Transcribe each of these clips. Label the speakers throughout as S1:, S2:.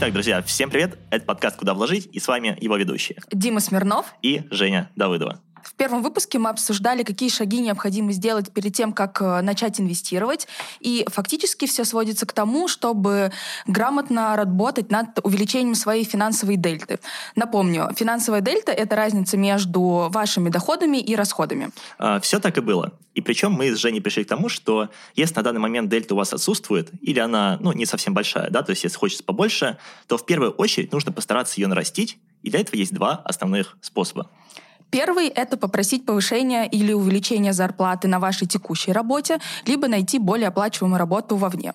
S1: Итак, друзья, всем привет. Это подкаст «Куда вложить» и с вами его ведущие.
S2: Дима Смирнов
S1: и Женя Давыдова.
S2: В первом выпуске мы обсуждали, какие шаги необходимо сделать перед тем, как э, начать инвестировать. И фактически все сводится к тому, чтобы грамотно работать над увеличением своей финансовой дельты. Напомню, финансовая дельта — это разница между вашими доходами и расходами.
S1: А, все так и было. И причем мы с Женей пришли к тому, что если на данный момент дельта у вас отсутствует, или она ну, не совсем большая, да, то есть если хочется побольше, то в первую очередь нужно постараться ее нарастить, и для этого есть два основных способа.
S2: Первый — это попросить повышения или увеличения зарплаты на вашей текущей работе, либо найти более оплачиваемую работу вовне.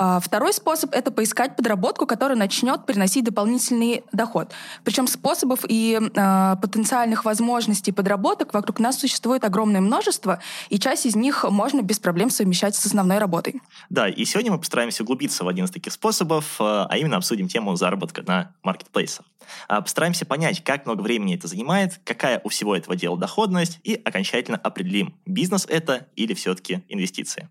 S2: А, второй способ — это поискать подработку, которая начнет приносить дополнительный доход. Причем способов и э, потенциальных возможностей подработок вокруг нас существует огромное множество, и часть из них можно без проблем совмещать с основной работой.
S1: Да, и сегодня мы постараемся углубиться в один из таких способов, а именно обсудим тему заработка на маркетплейсах. Постараемся понять, как много времени это занимает, какая у всего этого дела доходность, и окончательно определим, бизнес это или все-таки инвестиции.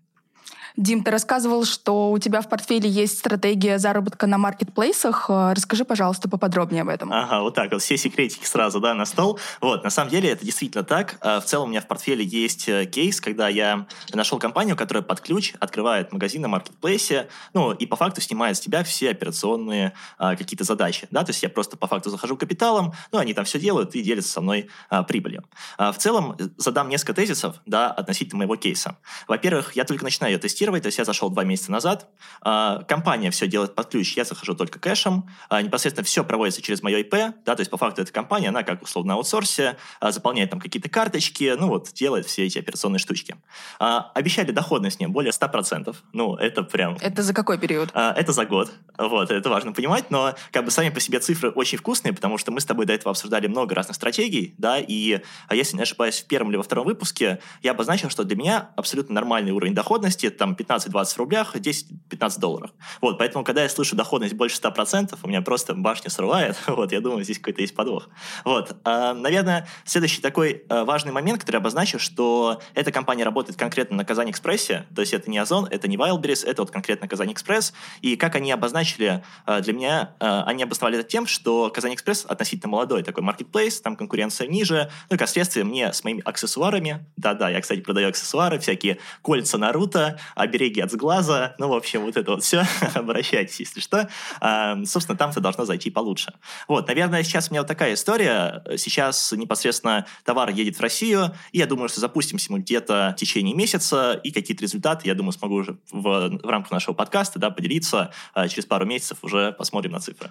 S2: Дим, ты рассказывал, что у тебя в портфеле есть стратегия заработка на маркетплейсах. Э, расскажи, пожалуйста, поподробнее об этом.
S1: Ага, вот так вот, все секретики сразу, да, на стол. Вот, на самом деле это действительно так. Э, в целом у меня в портфеле есть э, кейс, когда я нашел компанию, которая под ключ открывает магазин на маркетплейсе, ну, и по факту снимает с тебя все операционные а, какие-то задачи, да, то есть я просто по факту захожу капиталом, ну, они там все делают и делятся со мной а, прибылью. А, в целом задам несколько тезисов, да, относительно моего кейса. Во-первых, я только начинаю ее тестировать, тестировать. То есть я зашел два месяца назад. А, компания все делает под ключ, я захожу только кэшем. А, непосредственно все проводится через мое IP. Да, то есть по факту эта компания, она как условно на аутсорсе, а, заполняет там какие-то карточки, ну вот, делает все эти операционные штучки. Обещали доходность мне более 100%. Ну, это прям...
S2: Это за какой период?
S1: Это за год. Вот, это важно понимать, но как бы сами по себе цифры очень вкусные, потому что мы с тобой до этого обсуждали много разных стратегий, да, и если не ошибаюсь, в первом или во втором выпуске я обозначил, что для меня абсолютно нормальный уровень доходности, там 15-20 рублях, 10-15 долларов. Вот, поэтому, когда я слышу доходность больше 100%, у меня просто башня срывает. Вот, я думаю, здесь какой-то есть подвох. Вот, а, наверное, следующий такой а, важный момент, который обозначу, что эта компания работает конкретно на Казань Экспрессе, то есть это не Озон, это не Wildberries, это вот конкретно Казань Экспресс. И как они обозначили а, для меня, они обосновали это тем, что Казань Экспресс относительно молодой такой маркетплейс, там конкуренция ниже, ну и, следствие, мне с моими аксессуарами, да-да, я, кстати, продаю аксессуары, всякие кольца Наруто, обереги от сглаза, ну, в общем, вот это вот все, обращайтесь, если что. А, собственно, там-то должно зайти получше. Вот, наверное, сейчас у меня вот такая история. Сейчас непосредственно товар едет в Россию, и я думаю, что запустимся мы где-то в течение месяца, и какие-то результаты, я думаю, смогу уже в, в рамках нашего подкаста да, поделиться. А, через пару месяцев уже посмотрим на цифры.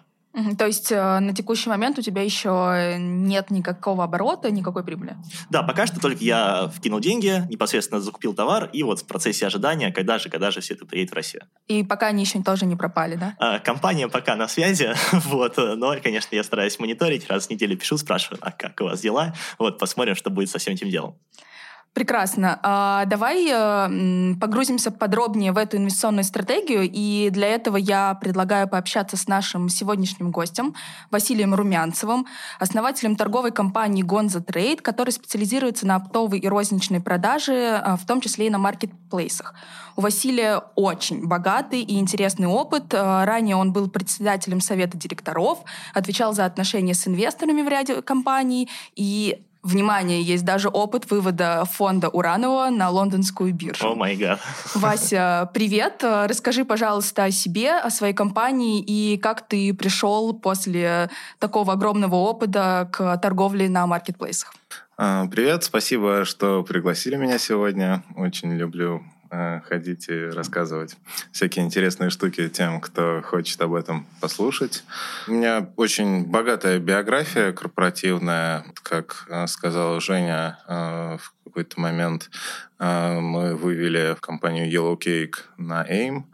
S2: То есть э, на текущий момент у тебя еще нет никакого оборота, никакой прибыли?
S1: Да, пока что только я вкинул деньги, непосредственно закупил товар, и вот в процессе ожидания, когда же, когда же все это приедет в Россию.
S2: И пока они еще тоже не пропали, да?
S1: А, компания пока на связи, вот, но, конечно, я стараюсь мониторить, раз в неделю пишу, спрашиваю, а как у вас дела? Вот, посмотрим, что будет со всем этим делом.
S2: Прекрасно. А, давай э, погрузимся подробнее в эту инвестиционную стратегию. И для этого я предлагаю пообщаться с нашим сегодняшним гостем Василием Румянцевым, основателем торговой компании Gonza Trade, который специализируется на оптовой и розничной продаже, а, в том числе и на маркетплейсах. У Василия очень богатый и интересный опыт. А, ранее он был председателем совета директоров, отвечал за отношения с инвесторами в ряде компаний и Внимание, есть даже опыт вывода фонда Уранова на лондонскую биржу.
S1: О май гад.
S2: Вася, привет. Расскажи, пожалуйста, о себе, о своей компании и как ты пришел после такого огромного опыта к торговле на маркетплейсах.
S3: А, привет, спасибо, что пригласили меня сегодня. Очень люблю ходить и рассказывать всякие интересные штуки тем, кто хочет об этом послушать. У меня очень богатая биография корпоративная. Как э, сказала Женя, э, в какой-то момент мы вывели компанию Yellow Cake на AIM.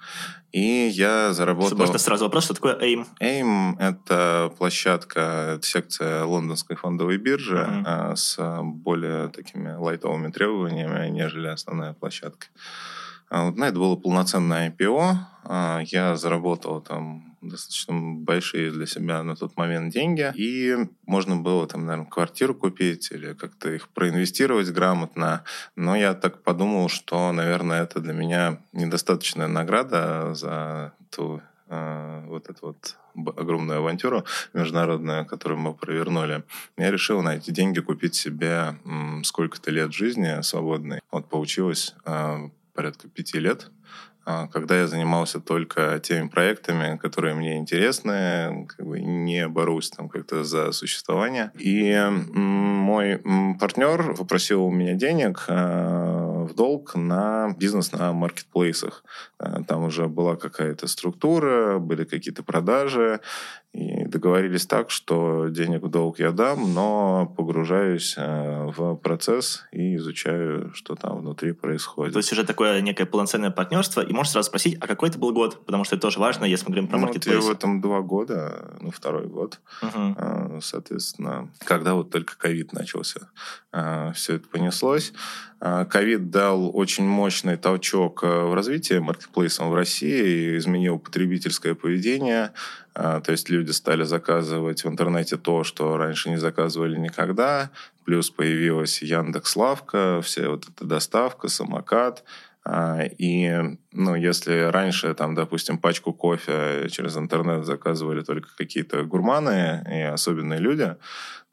S3: И я заработал...
S1: Можно сразу вопрос, что такое AIM?
S3: AIM — это площадка, секция лондонской фондовой биржи uh-huh. с более такими лайтовыми требованиями, нежели основная площадка. А вот на это было полноценное IPO. А, я заработал там достаточно большие для себя на тот момент деньги. И можно было там, наверное, квартиру купить или как-то их проинвестировать грамотно. Но я так подумал, что, наверное, это для меня недостаточная награда за ту э, вот эту вот огромную авантюру международную, которую мы провернули, я решил на эти деньги купить себе сколько-то лет жизни свободной. Вот получилось э, порядка пяти лет когда я занимался только теми проектами, которые мне интересны, как бы не борусь там как-то за существование. И мой партнер попросил у меня денег а, в долг на бизнес на маркетплейсах. А, там уже была какая-то структура, были какие-то продажи, и договорились так, что денег в долг я дам, но погружаюсь э, в процесс и изучаю, что там внутри происходит.
S1: То есть уже такое некое полноценное партнерство. И можешь сразу спросить, а какой это был год? Потому что это тоже важно, если мы говорим про
S3: ну,
S1: маркетплейс.
S3: Вот я в этом два года, ну, второй год. Угу. Соответственно, когда вот только ковид начался, э, все это понеслось. Ковид дал очень мощный толчок в развитии маркетплейсов в России, изменил потребительское поведение, а, то есть люди стали заказывать в интернете то, что раньше не заказывали никогда. Плюс появилась Яндекс Лавка, вся вот эта доставка, самокат. А, и, ну, если раньше, там, допустим, пачку кофе через интернет заказывали только какие-то гурманы и особенные люди,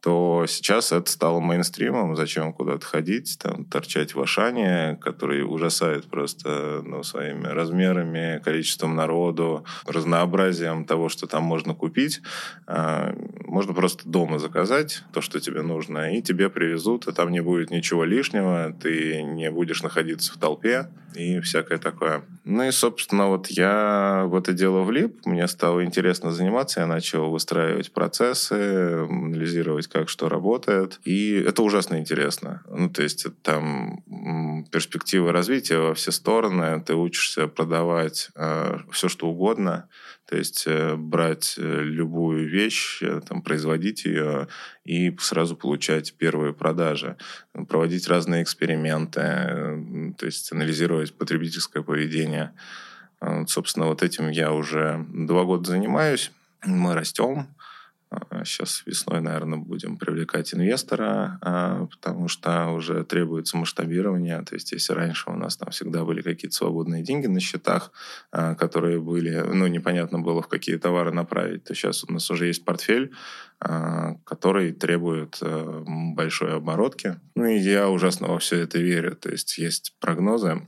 S3: то сейчас это стало мейнстримом. Зачем куда-то ходить, там, торчать в Ашане, который ужасает просто ну, своими размерами, количеством народу, разнообразием того, что там можно купить. Можно просто дома заказать то, что тебе нужно, и тебе привезут, и там не будет ничего лишнего, ты не будешь находиться в толпе и всякое такое. Ну и, собственно, вот я в это дело влип, мне стало интересно заниматься, я начал выстраивать процессы, анализировать как что работает. И это ужасно интересно. Ну, то есть там перспективы развития во все стороны. Ты учишься продавать э, все, что угодно. То есть э, брать э, любую вещь, э, там, производить ее и сразу получать первые продажи. Проводить разные эксперименты, то есть анализировать потребительское поведение. Собственно, вот этим я уже два года занимаюсь. Мы растем, Сейчас весной, наверное, будем привлекать инвестора, а, потому что уже требуется масштабирование. То есть, если раньше у нас там всегда были какие-то свободные деньги на счетах, а, которые были, ну, непонятно было, в какие товары направить, то сейчас у нас уже есть портфель, а, который требует э, большой оборотки. Ну, и я ужасно во все это верю. То есть, есть прогнозы,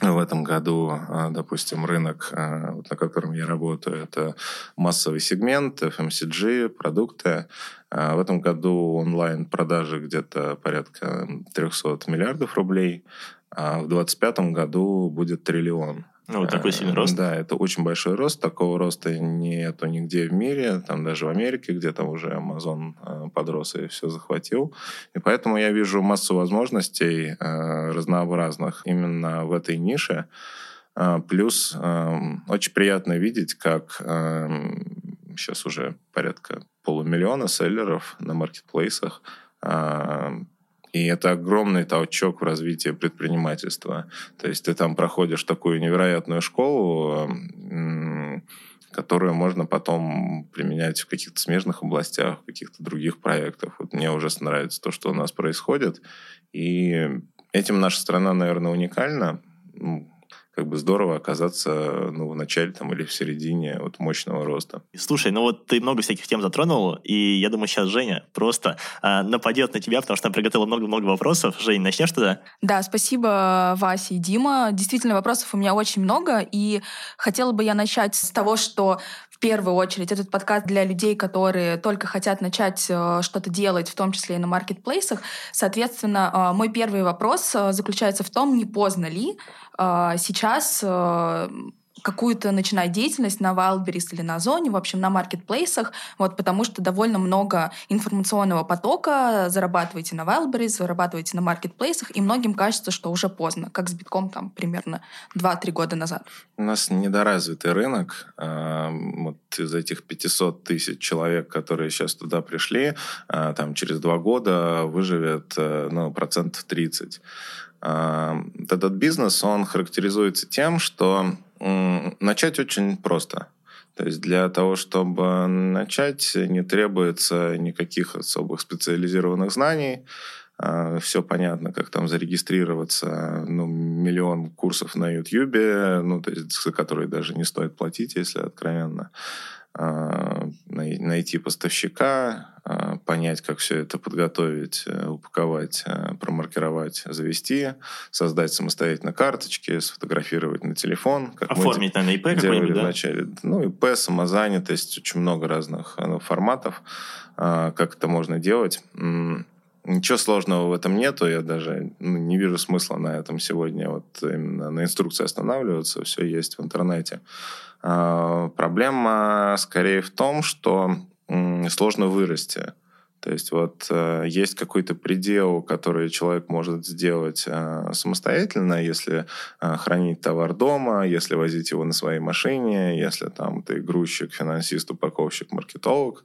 S3: в этом году, а, допустим, рынок, а, на котором я работаю, это массовый сегмент, FMCG, продукты. А в этом году онлайн-продажи где-то порядка 300 миллиардов рублей, а в 2025 году будет триллион.
S1: Ну, вот такой сильный рост.
S3: Да, это очень большой рост. Такого роста нету нигде в мире. Там даже в Америке, где там уже Amazon э, подрос и все захватил. И поэтому я вижу массу возможностей э, разнообразных именно в этой нише. Э, плюс очень приятно видеть, как сейчас уже порядка полумиллиона селлеров на маркетплейсах и это огромный толчок в развитии предпринимательства. То есть ты там проходишь такую невероятную школу, которую можно потом применять в каких-то смежных областях, в каких-то других проектах. Вот мне ужасно нравится то, что у нас происходит. И этим наша страна, наверное, уникальна. Как бы здорово оказаться ну, в начале там, или в середине вот, мощного роста.
S1: Слушай, ну вот ты много всяких тем затронул, и я думаю, сейчас Женя просто э, нападет на тебя, потому что она приготовила много-много вопросов. Жень, начнешь тогда?
S2: Да, спасибо, Вася и Дима. Действительно, вопросов у меня очень много, и хотела бы я начать с того, что первую очередь этот подкаст для людей, которые только хотят начать э, что-то делать, в том числе и на маркетплейсах. Соответственно, э, мой первый вопрос э, заключается в том, не поздно ли сейчас какую-то начинать деятельность на Wildberries или на Озоне, в общем, на маркетплейсах, вот, потому что довольно много информационного потока, зарабатываете на Wildberries, зарабатываете на маркетплейсах, и многим кажется, что уже поздно, как с битком там примерно 2-3 года назад.
S3: У нас недоразвитый рынок. А, вот из этих 500 тысяч человек, которые сейчас туда пришли, а, там через два года выживет ну, процентов 30. А, этот бизнес, он характеризуется тем, что Начать очень просто. То есть для того, чтобы начать, не требуется никаких особых специализированных знаний. А, все понятно, как там зарегистрироваться, ну, миллион курсов на YouTube, ну, то есть, за которые даже не стоит платить, если откровенно. А, найти поставщика, а, понять, как все это подготовить, э, упаковать, э, промаркировать, завести, создать самостоятельно карточки, сфотографировать на телефон.
S1: Как Оформить, наверное, ИП
S3: какой-нибудь, да? Вначале. Ну, ИП, самозанятость, очень много разных ну, форматов, как это можно делать. Ничего сложного в этом нету, я даже ну, не вижу смысла на этом сегодня вот именно на инструкции останавливаться, все есть в интернете. А, проблема скорее в том, что сложно вырасти. То есть вот э, есть какой-то предел, который человек может сделать э, самостоятельно, если э, хранить товар дома, если возить его на своей машине, если там ты грузчик, финансист, упаковщик, маркетолог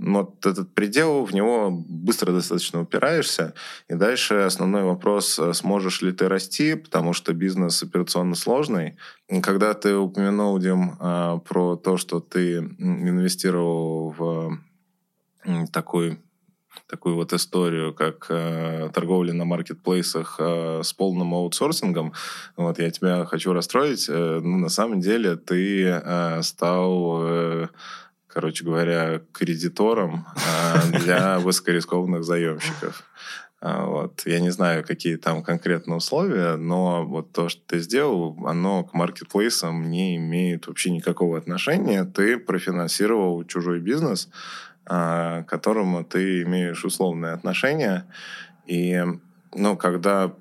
S3: вот этот предел, в него быстро достаточно упираешься. И дальше основной вопрос, э, сможешь ли ты расти, потому что бизнес операционно сложный. Когда ты упомянул, Дим, э, про то, что ты инвестировал в такой такую вот историю, как э, торговля на маркетплейсах э, с полным аутсорсингом. Вот я тебя хочу расстроить. Э, ну, на самом деле ты э, стал э, короче говоря, кредитором а, для высокорискованных заемщиков. А, вот. Я не знаю, какие там конкретно условия, но вот то, что ты сделал, оно к маркетплейсам не имеет вообще никакого отношения. Ты профинансировал чужой бизнес, а, к которому ты имеешь условное отношение. И ну, когда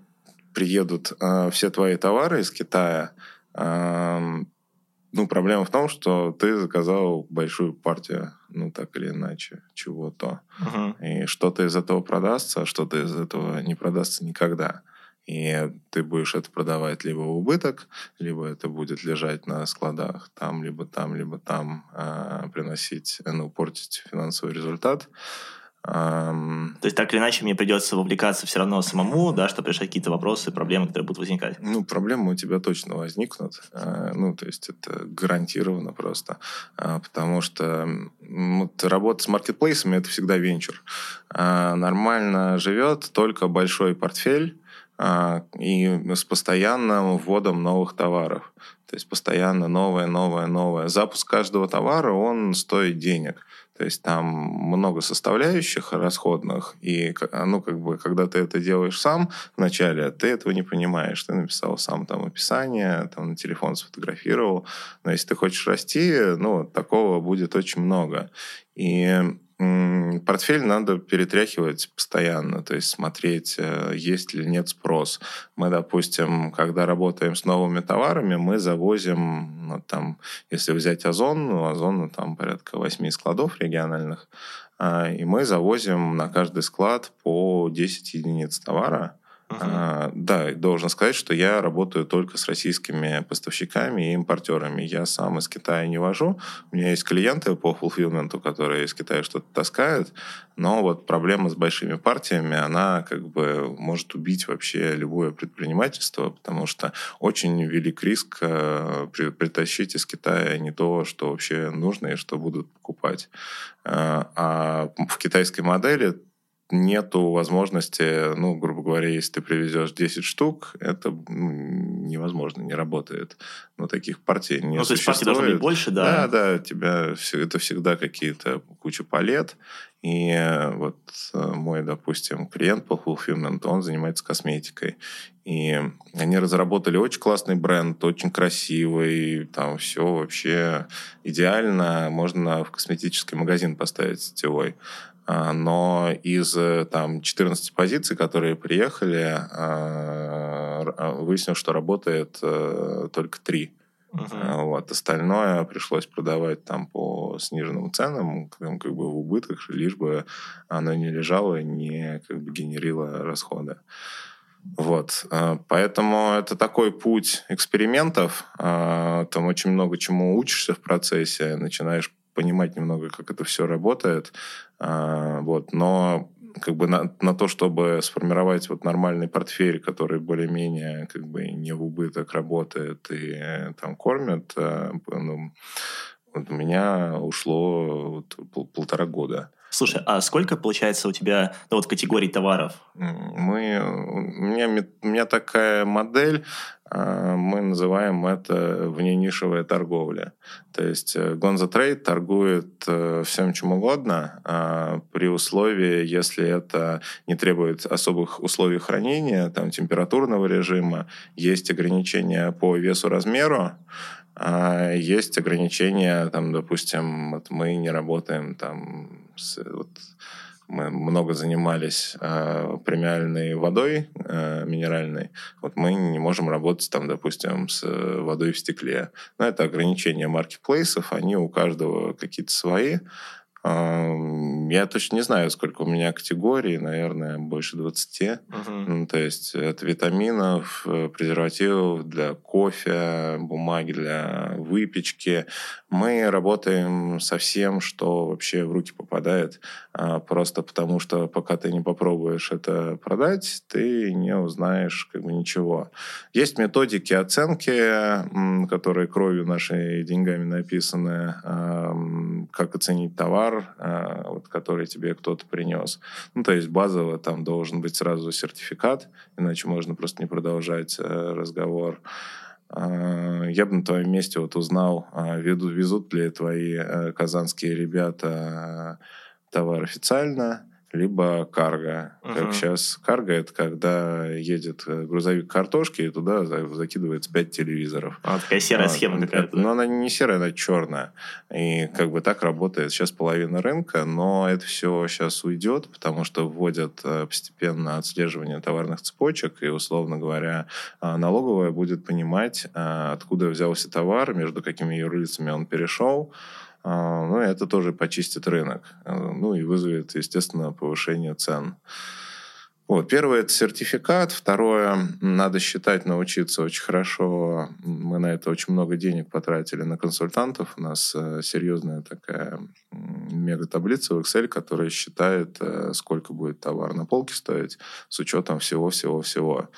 S3: приедут все твои товары из Китая, ну, проблема в том, что ты заказал большую партию, ну, так или иначе, чего-то. Uh-huh. И что-то из этого продастся, а что-то из этого не продастся никогда. И ты будешь это продавать либо в убыток, либо это будет лежать на складах там, либо там, либо там, э, приносить, ну, портить финансовый результат.
S1: То есть так или иначе мне придется вовлекаться все равно самому, да, чтобы решать какие-то вопросы, проблемы, которые будут возникать.
S3: Ну, проблемы у тебя точно возникнут. А, ну, то есть это гарантированно просто. А, потому что вот, работа с маркетплейсами – это всегда венчур. А, нормально живет только большой портфель и с постоянным вводом новых товаров. То есть постоянно новое, новое, новое. Запуск каждого товара, он стоит денег. То есть там много составляющих расходных, и ну, как бы, когда ты это делаешь сам вначале, ты этого не понимаешь. Ты написал сам там описание, там на телефон сфотографировал. Но если ты хочешь расти, ну, такого будет очень много. И портфель надо перетряхивать постоянно, то есть смотреть, э, есть ли нет спрос. Мы, допустим, когда работаем с новыми товарами, мы завозим, ну, там, если взять Озон, ну, Озон там порядка 8 складов региональных, а, и мы завозим на каждый склад по 10 единиц товара. Uh-huh. А, да, должен сказать, что я работаю только с российскими поставщиками и импортерами. Я сам из Китая не вожу. У меня есть клиенты по фулфилменту, которые из Китая что-то таскают, но вот проблема с большими партиями, она как бы может убить вообще любое предпринимательство, потому что очень велик риск э, притащить из Китая не то, что вообще нужно и что будут покупать. Э, а в китайской модели нету возможности, ну, грубо говоря, если ты привезешь 10 штук, это ну, невозможно, не работает. Но таких партий не ну, то есть партий должно быть
S1: больше, да?
S3: Да, да, у тебя это всегда какие-то куча палет, и вот э, мой, допустим, клиент по Fulfillment, он занимается косметикой. И они разработали очень классный бренд, очень красивый, там все вообще идеально. Можно в косметический магазин поставить сетевой. А, но из э, там 14 позиций, которые приехали, а, а, выяснилось, что работает э, только 3. Uh-huh. Вот. Остальное пришлось продавать там по сниженным ценам, как, как бы в убытках, лишь бы оно не лежало и не как бы генерило расходы. Вот. Поэтому это такой путь экспериментов. Там очень много чему учишься в процессе, начинаешь понимать немного, как это все работает. А, вот. Но как бы на, на то, чтобы сформировать вот нормальный портфель, который более-менее как бы не в убыток работает и там кормят, а, ну, вот у меня ушло вот пол, полтора года.
S1: Слушай, а сколько получается у тебя ну, вот, категорий товаров?
S3: Мы, у, меня, у меня такая модель, а, мы называем это вненишевая торговля. То есть Гонза э, Трейд торгует э, всем чем угодно, а, при условии, если это не требует особых условий хранения, там, температурного режима, есть ограничения по весу, размеру, а есть ограничения, там, допустим, вот мы не работаем там с, вот, мы много занимались э, премиальной водой э, минеральной, вот мы не можем работать там, допустим, с водой в стекле. Но это ограничения маркетплейсов, они у каждого какие-то свои. Я точно не знаю, сколько у меня категорий, наверное, больше 20. Uh-huh. Ну, то есть от витаминов, э, презервативов для кофе, бумаги для выпечки. Мы работаем со всем, что вообще в руки попадает, а, просто потому что пока ты не попробуешь это продать, ты не узнаешь как бы ничего. Есть методики оценки, которые кровью нашей деньгами написаны, как оценить товар, товар, а, вот, который тебе кто-то принес. Ну, то есть базово там должен быть сразу сертификат, иначе можно просто не продолжать э, разговор. А, я бы на твоем месте вот узнал, а, везут ли твои э, казанские ребята товар официально, либо карго. Uh-huh. Как сейчас карго это когда едет э, грузовик картошки и туда закидывается пять телевизоров.
S1: А, такая серая а, схема какая-то.
S3: Но она не серая, она черная. И как бы так работает сейчас половина рынка, но это все сейчас уйдет, потому что вводят э, постепенно отслеживание товарных цепочек, и, условно говоря, а, налоговая будет понимать, а, откуда взялся товар, между какими юрлицами он перешел, ну, это тоже почистит рынок. А, ну, и вызовет, естественно, повышение цен. Вот, первое – это сертификат. Второе – надо считать, научиться очень хорошо. Мы на это очень много денег потратили на консультантов. У нас э, серьезная такая мега-таблица в Excel, которая считает, э, сколько будет товар на полке стоить с учетом всего-всего-всего.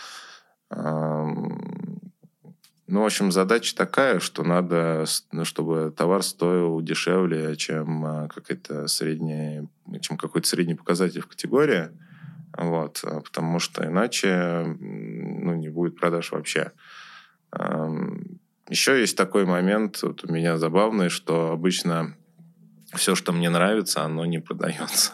S3: Ну, в общем, задача такая, что надо, ну, чтобы товар стоил дешевле, чем а, какая-то средняя, чем какой-то средний показатель в категории. Вот, а, потому что иначе ну, не будет продаж вообще. Еще есть такой момент, вот у меня забавный, что обычно все, что мне нравится, оно не продается.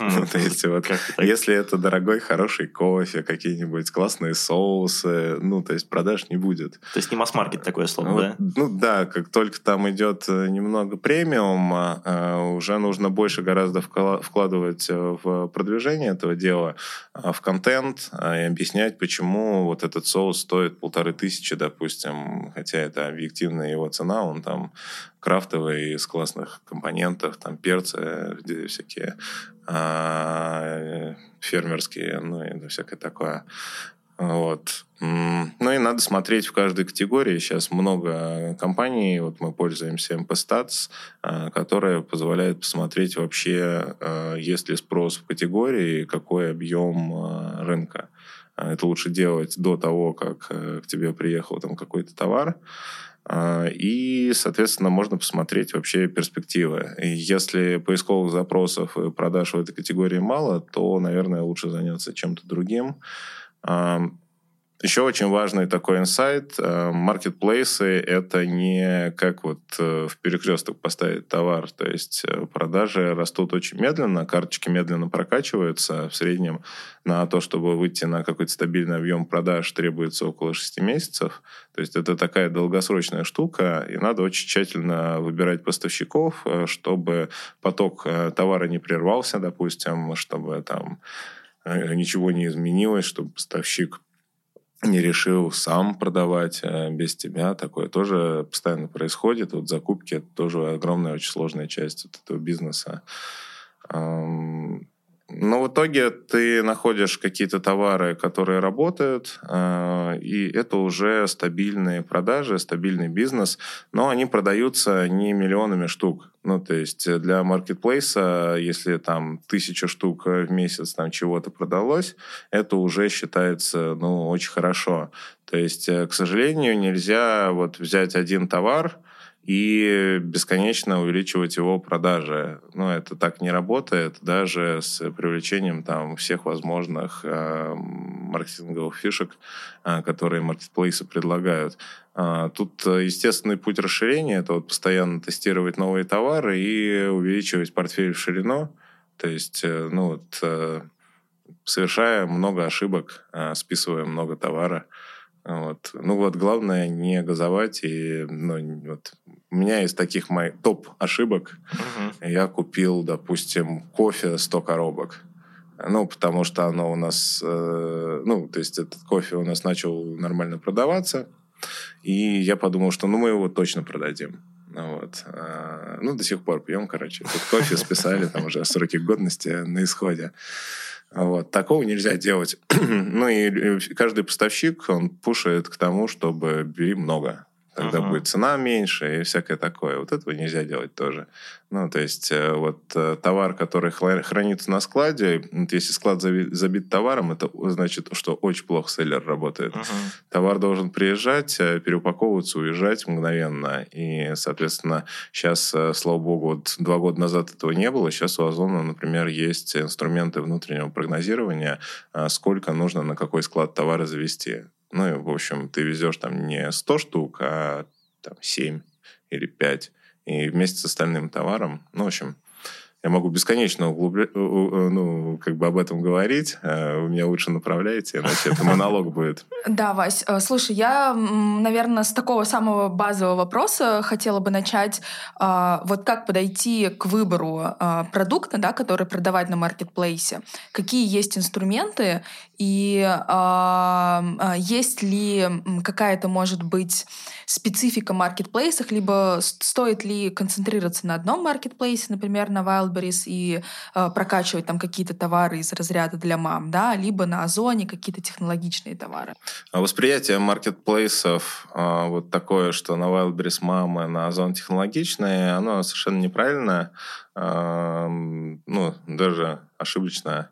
S3: Ну, то есть вот, если это дорогой, хороший кофе, какие-нибудь классные соусы, ну, то есть продаж не будет.
S1: То есть не масс-маркет такое слово, да?
S3: Ну да, как только там идет э, немного премиума, э, уже нужно больше гораздо вкладывать э, в продвижение этого дела, в контент и объяснять, почему вот этот соус стоит полторы тысячи, допустим, хотя это объективная его цена, он там крафтовые из классных компонентов, там перцы, всякие фермерские, ну и всякое такое. Вот. Ну и надо смотреть в каждой категории. Сейчас много компаний, вот мы пользуемся MP-Stats, а, которая позволяет посмотреть вообще, а, есть ли спрос в категории, какой объем рынка. Это лучше делать до того, как э, к тебе приехал там какой-то товар. А, и, соответственно, можно посмотреть вообще перспективы. Если поисковых запросов и продаж в этой категории мало, то, наверное, лучше заняться чем-то другим. Еще очень важный такой инсайт. Э, маркетплейсы — это не как вот э, в перекресток поставить товар. То есть э, продажи растут очень медленно, карточки медленно прокачиваются. В среднем на то, чтобы выйти на какой-то стабильный объем продаж, требуется около 6 месяцев. То есть это такая долгосрочная штука, и надо очень тщательно выбирать поставщиков, чтобы поток товара не прервался, допустим, чтобы там ничего не изменилось, чтобы поставщик не решил сам продавать э, без тебя. Такое тоже постоянно происходит. Вот закупки — это тоже огромная, очень сложная часть вот этого бизнеса. Но в итоге ты находишь какие-то товары, которые работают, э, и это уже стабильные продажи, стабильный бизнес, но они продаются не миллионами штук. Ну, то есть для маркетплейса, если там тысяча штук в месяц там чего-то продалось, это уже считается, ну, очень хорошо. То есть, э, к сожалению, нельзя вот взять один товар, и бесконечно увеличивать его продажи. Но ну, это так не работает, даже с привлечением там всех возможных э, маркетинговых фишек, э, которые маркетплейсы предлагают. Э, тут естественный путь расширения – это вот постоянно тестировать новые товары и увеличивать портфель в ширину. То есть, э, ну вот, э, совершая много ошибок, э, списывая много товара – вот. Ну вот, главное не газовать. И, ну, вот, у меня из таких моих топ ошибок угу. я купил, допустим, кофе 100 коробок. Ну, потому что оно у нас, э, ну, то есть этот кофе у нас начал нормально продаваться. И я подумал, что ну мы его точно продадим. Вот. А, ну, до сих пор пьем, короче. Этот кофе списали, там уже сроки годности на исходе. Вот. Такого нельзя делать. ну и каждый поставщик, он пушает к тому, чтобы бери много. Тогда uh-huh. будет цена меньше и всякое такое. Вот этого нельзя делать тоже. Ну, то есть, э, вот э, товар, который хранится на складе, вот если склад забит товаром, это значит, что очень плохо селлер работает. Uh-huh. Товар должен приезжать, э, переупаковываться, уезжать мгновенно. И, соответственно, сейчас, слава богу, вот два года назад этого не было. Сейчас у Озона, например, есть инструменты внутреннего прогнозирования, сколько нужно на какой склад товара завести. Ну, и, в общем, ты везешь там не 100 штук, а там 7 или 5. И вместе с остальным товаром, ну, в общем, я могу бесконечно углубля... ну, как бы об этом говорить. Э, вы меня лучше направляете, иначе это монолог будет.
S2: Да, Вась, э, слушай, я, наверное, с такого самого базового вопроса хотела бы начать. А, вот как подойти к выбору а, продукта, да, который продавать на маркетплейсе? Какие есть инструменты? И а, есть ли какая-то, может быть, специфика маркетплейсах, либо стоит ли концентрироваться на одном маркетплейсе, например, на Wildberries, и э, прокачивать там какие-то товары из разряда для мам, да, либо на Озоне какие-то технологичные товары.
S3: А восприятие маркетплейсов э, вот такое, что на Wildberries мамы, на Озон технологичные, оно совершенно неправильное, э, ну, даже ошибочное.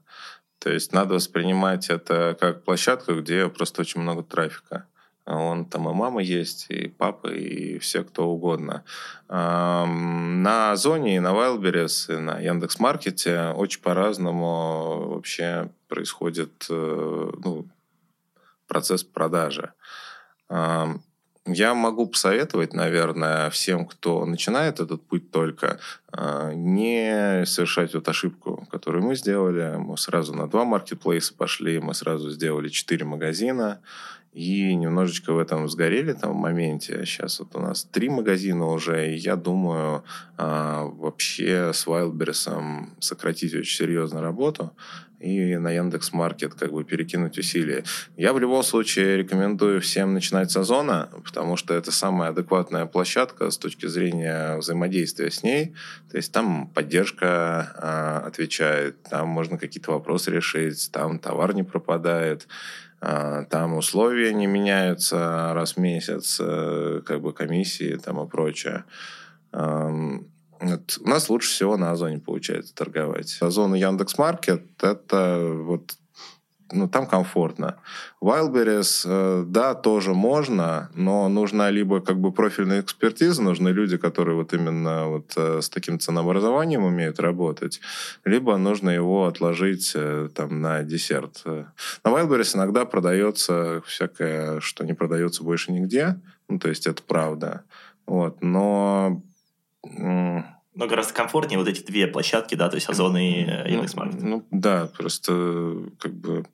S3: То есть надо воспринимать это как площадку, где просто очень много трафика. Он там и мама есть, и папа, и все кто угодно. На Озоне, и на Wildberries, и на Яндекс.Маркете очень по-разному вообще происходит э, ну, процесс продажи. Я могу посоветовать, наверное, всем, кто начинает этот путь только, а, не совершать вот ошибку, которую мы сделали. Мы сразу на два маркетплейса пошли, мы сразу сделали четыре магазина, и немножечко в этом сгорели там в моменте. Сейчас вот у нас три магазина уже, и я думаю а, вообще с Wildberries сократить очень серьезно работу и на Яндекс Маркет как бы перекинуть усилия. Я в любом случае рекомендую всем начинать с Озона, потому что это самая адекватная площадка с точки зрения взаимодействия с ней. То есть там поддержка э, отвечает, там можно какие-то вопросы решить, там товар не пропадает. А, там условия не меняются раз в месяц, э, как бы комиссии там и прочее. У нас лучше всего на Озоне получается торговать. Озон и Яндекс.Маркет – это вот ну, там комфортно. Wildberries, э, да, тоже можно, но нужна либо как бы профильная экспертиза, нужны люди, которые вот именно вот э, с таким ценообразованием умеют работать, либо нужно его отложить э, там на десерт. На Wildberries иногда продается всякое, что не продается больше нигде, ну, то есть это правда. Вот, но
S1: но гораздо комфортнее вот эти две площадки, да, то есть Озон и Яндекс.Маркет.
S3: Ну, ну, да, просто как бы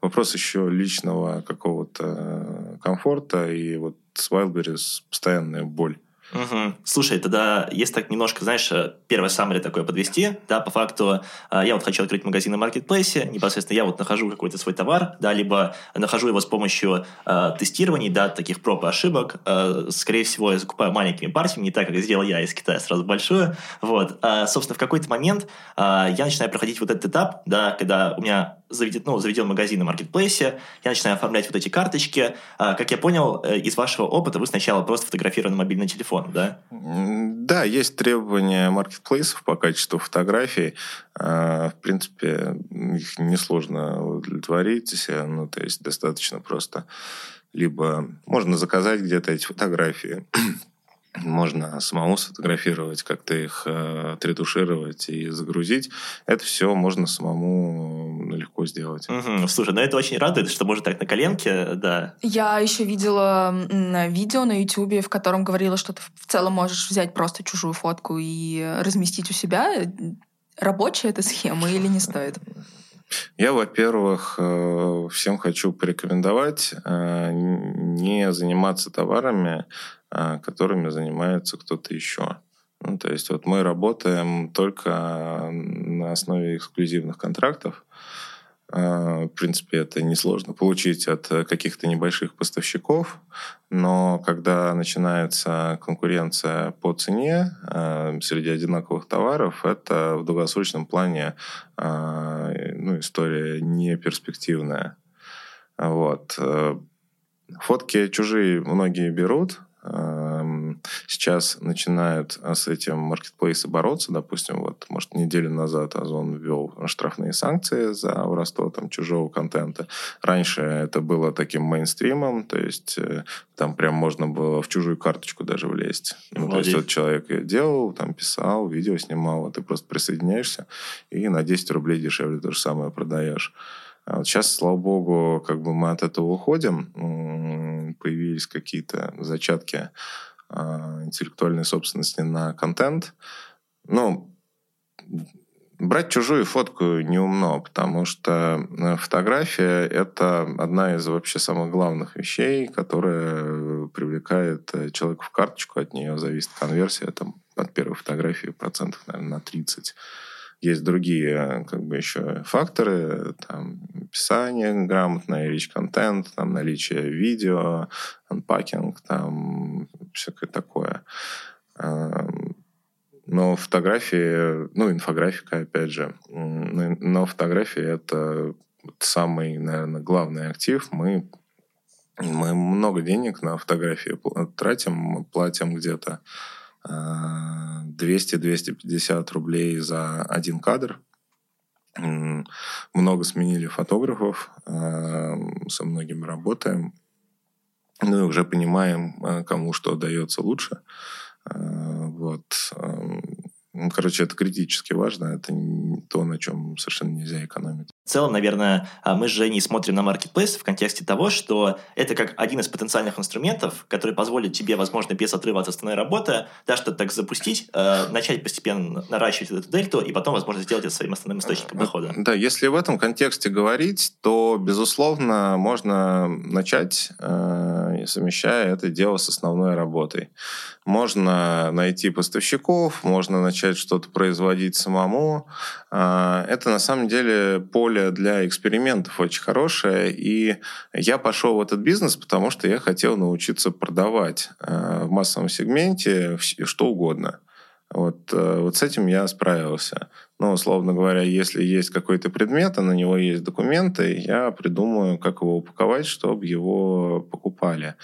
S3: вопрос еще личного какого-то комфорта, и вот с Wildberries постоянная боль.
S1: Угу. Слушай, тогда если так немножко, знаешь, э, первое самое такое подвести, да, по факту э, я вот хочу открыть магазин на маркетплейсе, непосредственно я вот нахожу какой-то свой товар, да, либо нахожу его с помощью э, тестирований, да, таких проб и ошибок. Э, скорее всего, я закупаю маленькими партиями, не так, как сделал я из Китая сразу большую. Вот. А, собственно, в какой-то момент э, я начинаю проходить вот этот этап, да, когда у меня заведен, ну, заведен магазин на маркетплейсе, я начинаю оформлять вот эти карточки. А, как я понял, э, из вашего опыта вы сначала просто фотографировали на мобильный телефон, да?
S3: Да, есть требования маркетплейсов по качеству фотографий. А, в принципе, их несложно удовлетворить. Ну, то есть достаточно просто либо можно заказать где-то эти фотографии, можно самому сфотографировать, как-то их э, отретушировать и загрузить. Это все можно самому легко сделать.
S1: Угу. Слушай, ну это очень радует, что можно так на коленке, да.
S2: Я еще видела видео на YouTube, в котором говорила, что ты в целом можешь взять просто чужую фотку и разместить у себя. Рабочая эта схема или не стоит?
S3: Я, во-первых, э, всем хочу порекомендовать э, не заниматься товарами, э, которыми занимается кто-то еще. Ну, то есть вот мы работаем только на основе эксклюзивных контрактов. А, в принципе, это несложно получить от каких-то небольших поставщиков, но когда начинается конкуренция по цене а, среди одинаковых товаров, это в долгосрочном плане а, ну, история не перспективная. Вот. Э, фотки чужие многие берут, сейчас начинают а, с этим маркетплейсы бороться. Допустим, вот, может, неделю назад Озон ввел штрафные санкции за воровство там, чужого контента. Раньше это было таким мейнстримом, то есть э, там прям можно было в чужую карточку даже влезть. Ну, то есть вот человек делал, там писал, видео снимал, а ты просто присоединяешься и на 10 рублей дешевле то же самое продаешь. А вот сейчас, слава богу, как бы мы от этого уходим. Появились какие-то зачатки а, интеллектуальной собственности на контент. Ну, брать чужую фотку неумно, потому что э, фотография — это одна из вообще самых главных вещей, которая привлекает э, человека в карточку, от нее зависит конверсия там, от первой фотографии процентов, наверное, на 30 есть другие как бы еще факторы, там, писание грамотное, речь контент, там, наличие видео, анпакинг, там, всякое такое. Но фотографии, ну, инфографика, опять же, но фотографии — это самый, наверное, главный актив. Мы, мы много денег на фотографии тратим, мы платим где-то 200-250 рублей за один кадр. Много сменили фотографов, а, со многими работаем. Ну и уже понимаем, а, кому что дается лучше. Вот. Ну, короче, это критически важно, это то, на чем совершенно нельзя экономить.
S1: В целом, наверное, а, мы с Женей смотрим на Marketplace в контексте того, что это как один из потенциальных инструментов, который позволит тебе, возможно, без отрыва от основной работы, да, что-то так запустить, э, начать постепенно наращивать эту дельту, и потом, возможно, сделать это своим основным источником э, дохода.
S3: Да, если в этом контексте говорить, то, безусловно, можно начать, э, совмещая это дело с основной работой. Можно найти поставщиков, можно начать что-то производить самому. Э, это, на самом деле, поле для экспериментов очень хорошее, и я пошел в этот бизнес, потому что я хотел научиться продавать э, в массовом сегменте что угодно. Вот, э, вот с этим я справился. Ну, условно говоря, если есть какой-то предмет, а на него есть документы, я придумаю, как его упаковать, чтобы его покупали.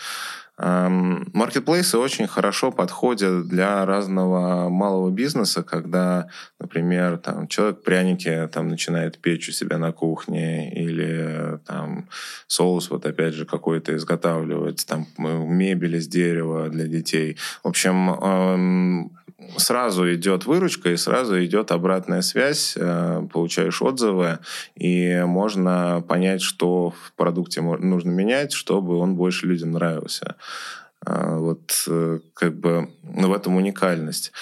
S3: Маркетплейсы очень хорошо подходят для разного малого бизнеса, когда, например, там, человек пряники там, начинает печь у себя на кухне или там, соус вот опять же какой-то изготавливать, там, мебель из дерева для детей. В общем, сразу идет выручка и сразу идет обратная связь, э, получаешь отзывы, и можно понять, что в продукте нужно менять, чтобы он больше людям нравился. Э, вот э, как бы ну, в этом уникальность.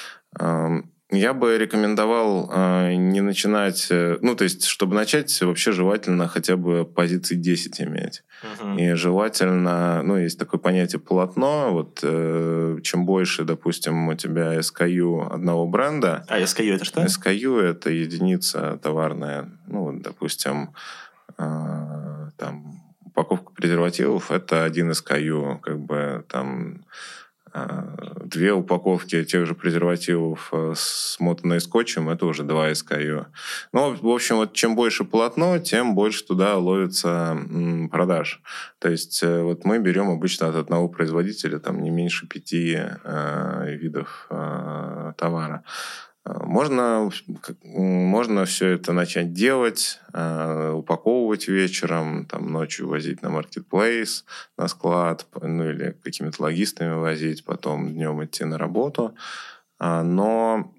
S3: Я бы рекомендовал э, не начинать, э, ну, то есть, чтобы начать, вообще желательно хотя бы позиции 10 иметь. Uh-huh. И желательно, ну, есть такое понятие полотно, вот э, чем больше, допустим, у тебя SKU одного бренда.
S1: А SKU это что?
S3: SKU это единица товарная, ну, вот, допустим, э, там, упаковка презервативов это один SKU, как бы там две упаковки тех же презервативов э, смотанные скотчем, это уже два SKU. Ну, в общем, вот чем больше полотно, тем больше туда ловится продаж. То есть э, вот мы берем обычно от одного производителя там не меньше пяти э, видов э, товара. Можно, можно все это начать делать, упаковывать вечером, там, ночью возить на маркетплейс, на склад, ну или какими-то логистами возить, потом днем идти на работу. Но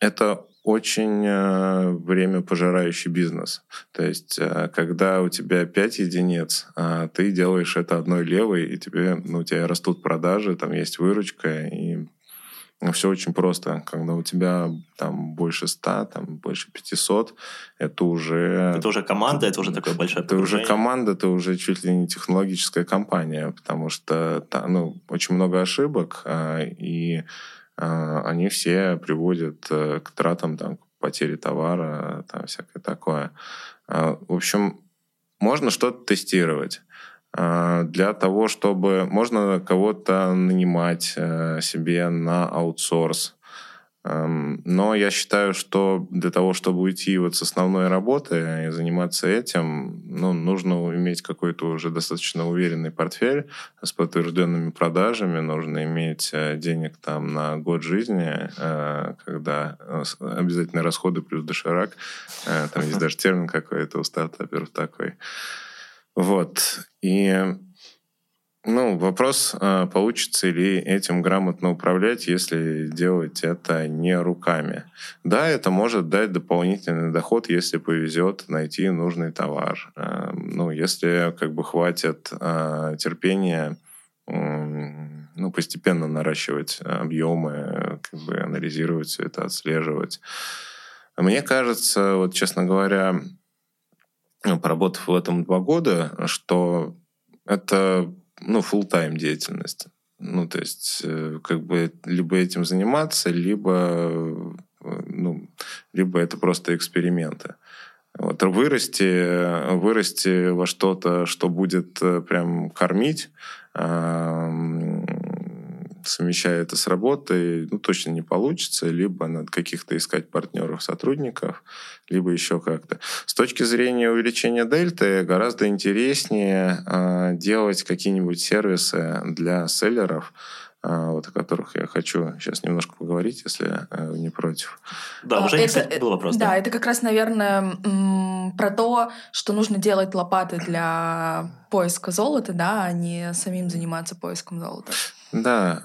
S3: это очень э, время пожирающий бизнес. То есть, э, когда у тебя 5 единиц, а ты делаешь это одной левой, и тебе, ну, у тебя растут продажи, там есть выручка, и все очень просто. Когда у тебя там больше 100, там больше 500, это уже...
S1: Это уже команда, это уже такое большое
S3: Это уже команда, это уже чуть ли не технологическая компания, потому что ну, очень много ошибок, а, и а, они все приводят э, к тратам, там, к потере товара, там, всякое такое. А, в общем, можно что-то тестировать для того, чтобы можно кого-то нанимать э, себе на аутсорс, Эм, но я считаю, что для того, чтобы уйти вот с основной работы и заниматься этим, ну, нужно иметь какой-то уже достаточно уверенный портфель с подтвержденными продажами, нужно иметь э, денег там на год жизни, э, когда э, обязательно расходы плюс доширак. Там есть даже термин какой-то у стартаперов такой. Вот. И ну, вопрос, а, получится ли этим грамотно управлять, если делать это не руками. Да, это может дать дополнительный доход, если повезет найти нужный товар. А, ну, если как бы хватит а, терпения ну, постепенно наращивать объемы, как бы анализировать все это, отслеживать. Мне кажется, вот честно говоря, поработав в этом два года, что это ну, full-time деятельность. Ну, то есть, э, как бы, либо этим заниматься, либо, э, ну, либо это просто эксперименты. Вот, вырасти, вырасти во что-то, что будет э, прям кормить, совмещая это с работой, ну, точно не получится. Либо надо каких-то искать партнеров, сотрудников, либо еще как-то. С точки зрения увеличения дельты гораздо интереснее э, делать какие-нибудь сервисы для селлеров, а, вот о которых я хочу сейчас немножко поговорить, если э, не против.
S1: Да, уже, это, кстати, был вопрос.
S2: Да, да, это как раз, наверное, про то, что нужно делать лопаты для поиска золота, да, а не самим заниматься поиском золота.
S3: Да,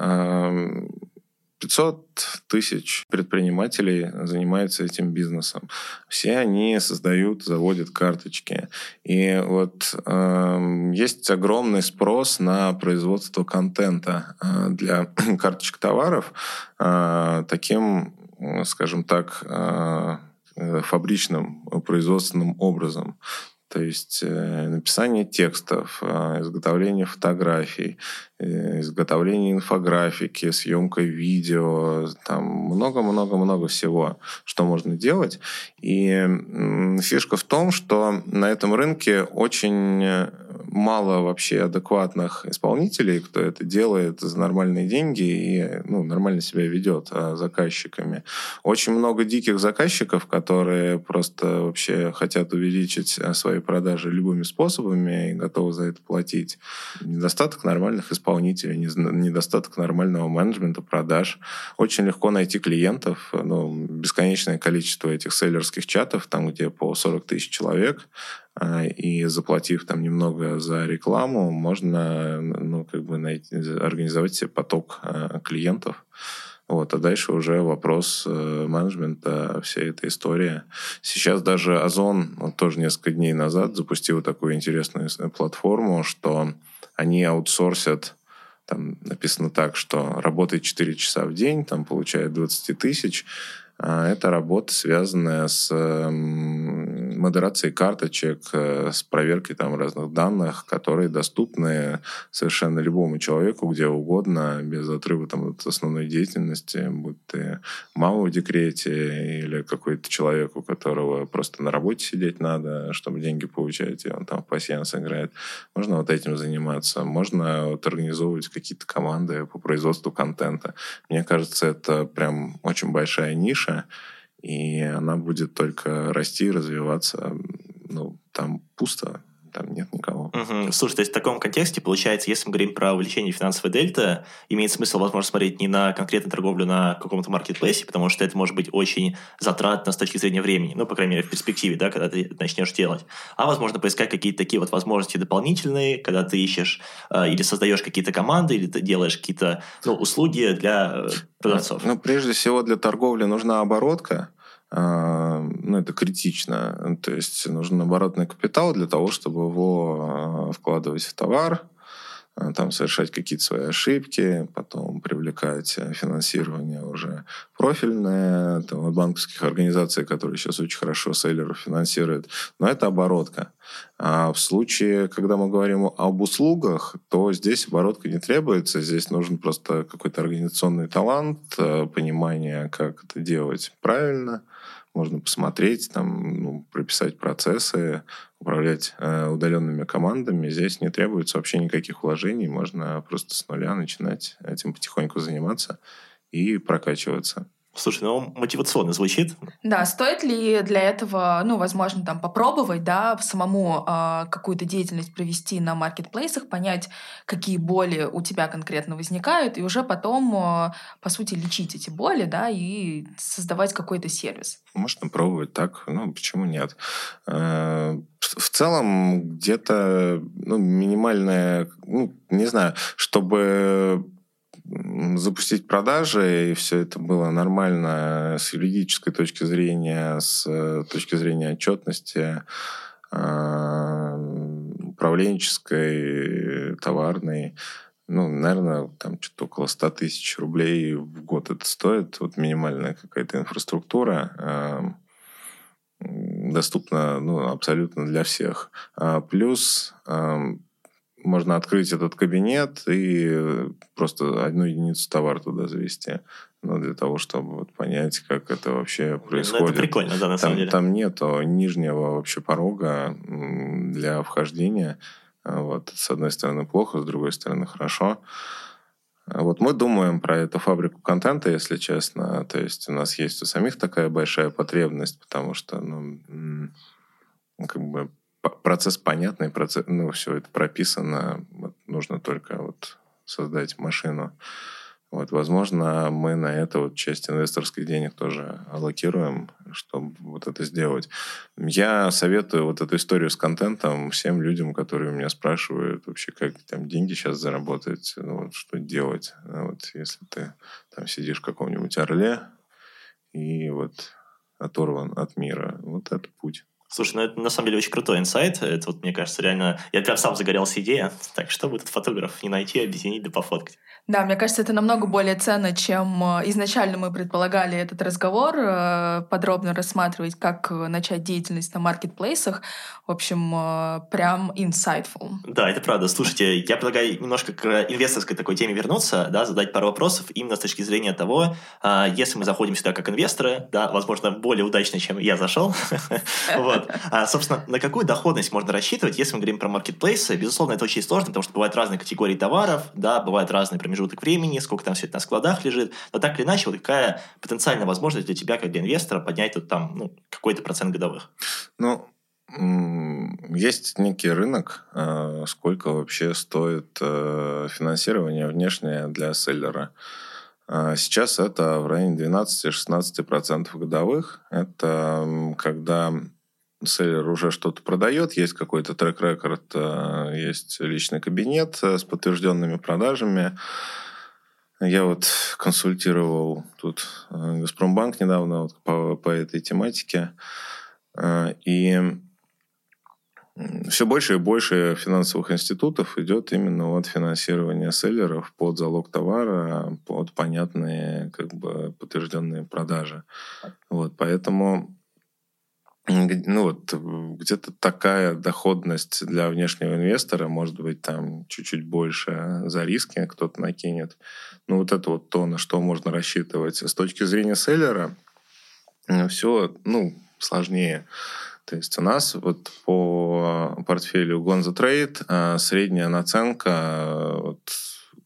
S3: 500 тысяч предпринимателей занимаются этим бизнесом. Все они создают, заводят карточки. И вот э, есть огромный спрос на производство контента э, для карточек товаров э, таким, скажем так, э, фабричным производственным образом. То есть э, написание текстов, э, изготовление фотографий, э, изготовление инфографики, съемка видео, там много-много-много всего, что можно делать. И фишка в том, что на этом рынке очень мало вообще адекватных исполнителей, кто это делает за нормальные деньги и ну, нормально себя ведет а, заказчиками. Очень много диких заказчиков, которые просто вообще хотят увеличить а, свои продажи любыми способами и готовы за это платить. Недостаток нормальных исполнителей, недостаток нормального менеджмента продаж. Очень легко найти клиентов. Ну, бесконечное количество этих селлерских чатов, там, где по 40 тысяч человек, и заплатив там немного за рекламу, можно ну, как бы найти, организовать себе поток а, клиентов. Вот, а дальше уже вопрос э, менеджмента, всей этой истории. Сейчас даже Озон, вот тоже несколько дней назад запустил такую интересную платформу, что они аутсорсят там написано так, что работает 4 часа в день, там получает 20 тысяч, а, это работа, связанная с модерацией карточек, э, с проверкой там разных данных, которые доступны совершенно любому человеку, где угодно, без отрыва там, от основной деятельности, будь ты мама в декрете или какой-то человек, у которого просто на работе сидеть надо, чтобы деньги получать, и он там в пассианс играет. Можно вот этим заниматься. Можно вот организовывать какие-то команды по производству контента. Мне кажется, это прям очень большая ниша, ниша, и она будет только расти, развиваться. Ну, там пусто, там нет никого.
S1: Угу. Слушай, то есть в таком контексте, получается, если мы говорим про увеличение финансовой дельты, имеет смысл, возможно, смотреть не на конкретную торговлю на каком-то маркетплейсе, потому что это может быть очень затратно с точки зрения времени, ну, по крайней мере, в перспективе, да, когда ты начнешь делать. А, возможно, поискать какие-то такие вот возможности дополнительные, когда ты ищешь э, или создаешь какие-то команды, или ты делаешь какие-то ну, услуги для э, продавцов.
S3: Ну, прежде всего, для торговли нужна оборотка, ну, это критично. То есть нужен оборотный капитал для того, чтобы его а, вкладывать в товар, а, там совершать какие-то свои ошибки, потом привлекать финансирование уже профильное, там, от банковских организаций, которые сейчас очень хорошо селлеров финансируют. Но это оборотка. А в случае, когда мы говорим об услугах, то здесь оборотка не требуется. Здесь нужен просто какой-то организационный талант, понимание, как это делать правильно – можно посмотреть, там, ну, прописать процессы, управлять э, удаленными командами. Здесь не требуется вообще никаких вложений, можно просто с нуля начинать этим потихоньку заниматься и прокачиваться.
S1: Слушай, ну мотивационно звучит.
S2: Да, стоит ли для этого, ну, возможно, там попробовать, да, самому э, какую-то деятельность провести на маркетплейсах, понять, какие боли у тебя конкретно возникают, и уже потом, э, по сути, лечить эти боли, да, и создавать какой-то сервис.
S3: Можно пробовать так, ну, почему нет? Э, в целом, где-то ну, минимальная, ну, не знаю, чтобы запустить продажи, и все это было нормально с юридической точки зрения, с э, точки зрения отчетности, а, управленческой, товарной. Ну, наверное, там что-то около 100 тысяч рублей в год это стоит. Вот минимальная какая-то инфраструктура а, доступна ну, абсолютно для всех. А плюс можно открыть этот кабинет и просто одну единицу товара туда завести. Ну, для того, чтобы вот понять, как это вообще происходит. Ну,
S1: это прикольно, да, на
S3: там,
S1: самом деле.
S3: Там нет нижнего вообще порога для вхождения. Вот. С одной стороны плохо, с другой стороны хорошо. Вот мы думаем про эту фабрику контента, если честно. То есть у нас есть у самих такая большая потребность, потому что, ну, как бы процесс понятный, процесс, ну, все это прописано. Вот, нужно только вот создать машину. Вот, возможно, мы на это вот часть инвесторских денег тоже аллокируем, чтобы вот это сделать. Я советую вот эту историю с контентом всем людям, которые меня спрашивают вообще, как там деньги сейчас заработать, ну, вот, что делать. Ну, вот, если ты там сидишь в каком-нибудь орле и вот оторван от мира, вот это путь.
S1: Слушай, ну это на самом деле очень крутой инсайт. Это вот, мне кажется, реально... Я прям сам загорелся идея. Так, что бы этот фотограф не найти, объединить да пофоткать?
S2: Да, мне кажется, это намного более ценно, чем э, изначально мы предполагали этот разговор, э, подробно рассматривать, как начать деятельность на маркетплейсах. В общем, э, прям insightful.
S1: Да, это правда. Слушайте, я предлагаю немножко к инвесторской такой теме вернуться, да, задать пару вопросов именно с точки зрения того, если мы заходим сюда как инвесторы, да, возможно, более удачно, чем я зашел, вот, а, собственно, на какую доходность можно рассчитывать, если мы говорим про маркетплейсы? Безусловно, это очень сложно, потому что бывают разные категории товаров, да, бывают разные промежуток времени, сколько там все это на складах лежит. Но так или иначе, вот какая потенциальная возможность для тебя, как для инвестора, поднять вот там ну, какой-то процент годовых?
S3: Ну, есть некий рынок, э, сколько вообще стоит э, финансирование внешнее для селлера. Э, сейчас это в районе 12-16% годовых. Это когда селлер уже что-то продает, есть какой-то трек-рекорд, есть личный кабинет с подтвержденными продажами. Я вот консультировал тут Газпромбанк недавно вот по, по этой тематике. И все больше и больше финансовых институтов идет именно от финансирования селлеров под залог товара, под понятные как бы подтвержденные продажи. Вот, поэтому ну вот где-то такая доходность для внешнего инвестора может быть там чуть-чуть больше за риски кто-то накинет. Ну вот это вот то, на что можно рассчитывать. С точки зрения селлера все ну, сложнее. То есть у нас вот по портфелю Gonza Trade а, средняя наценка вот,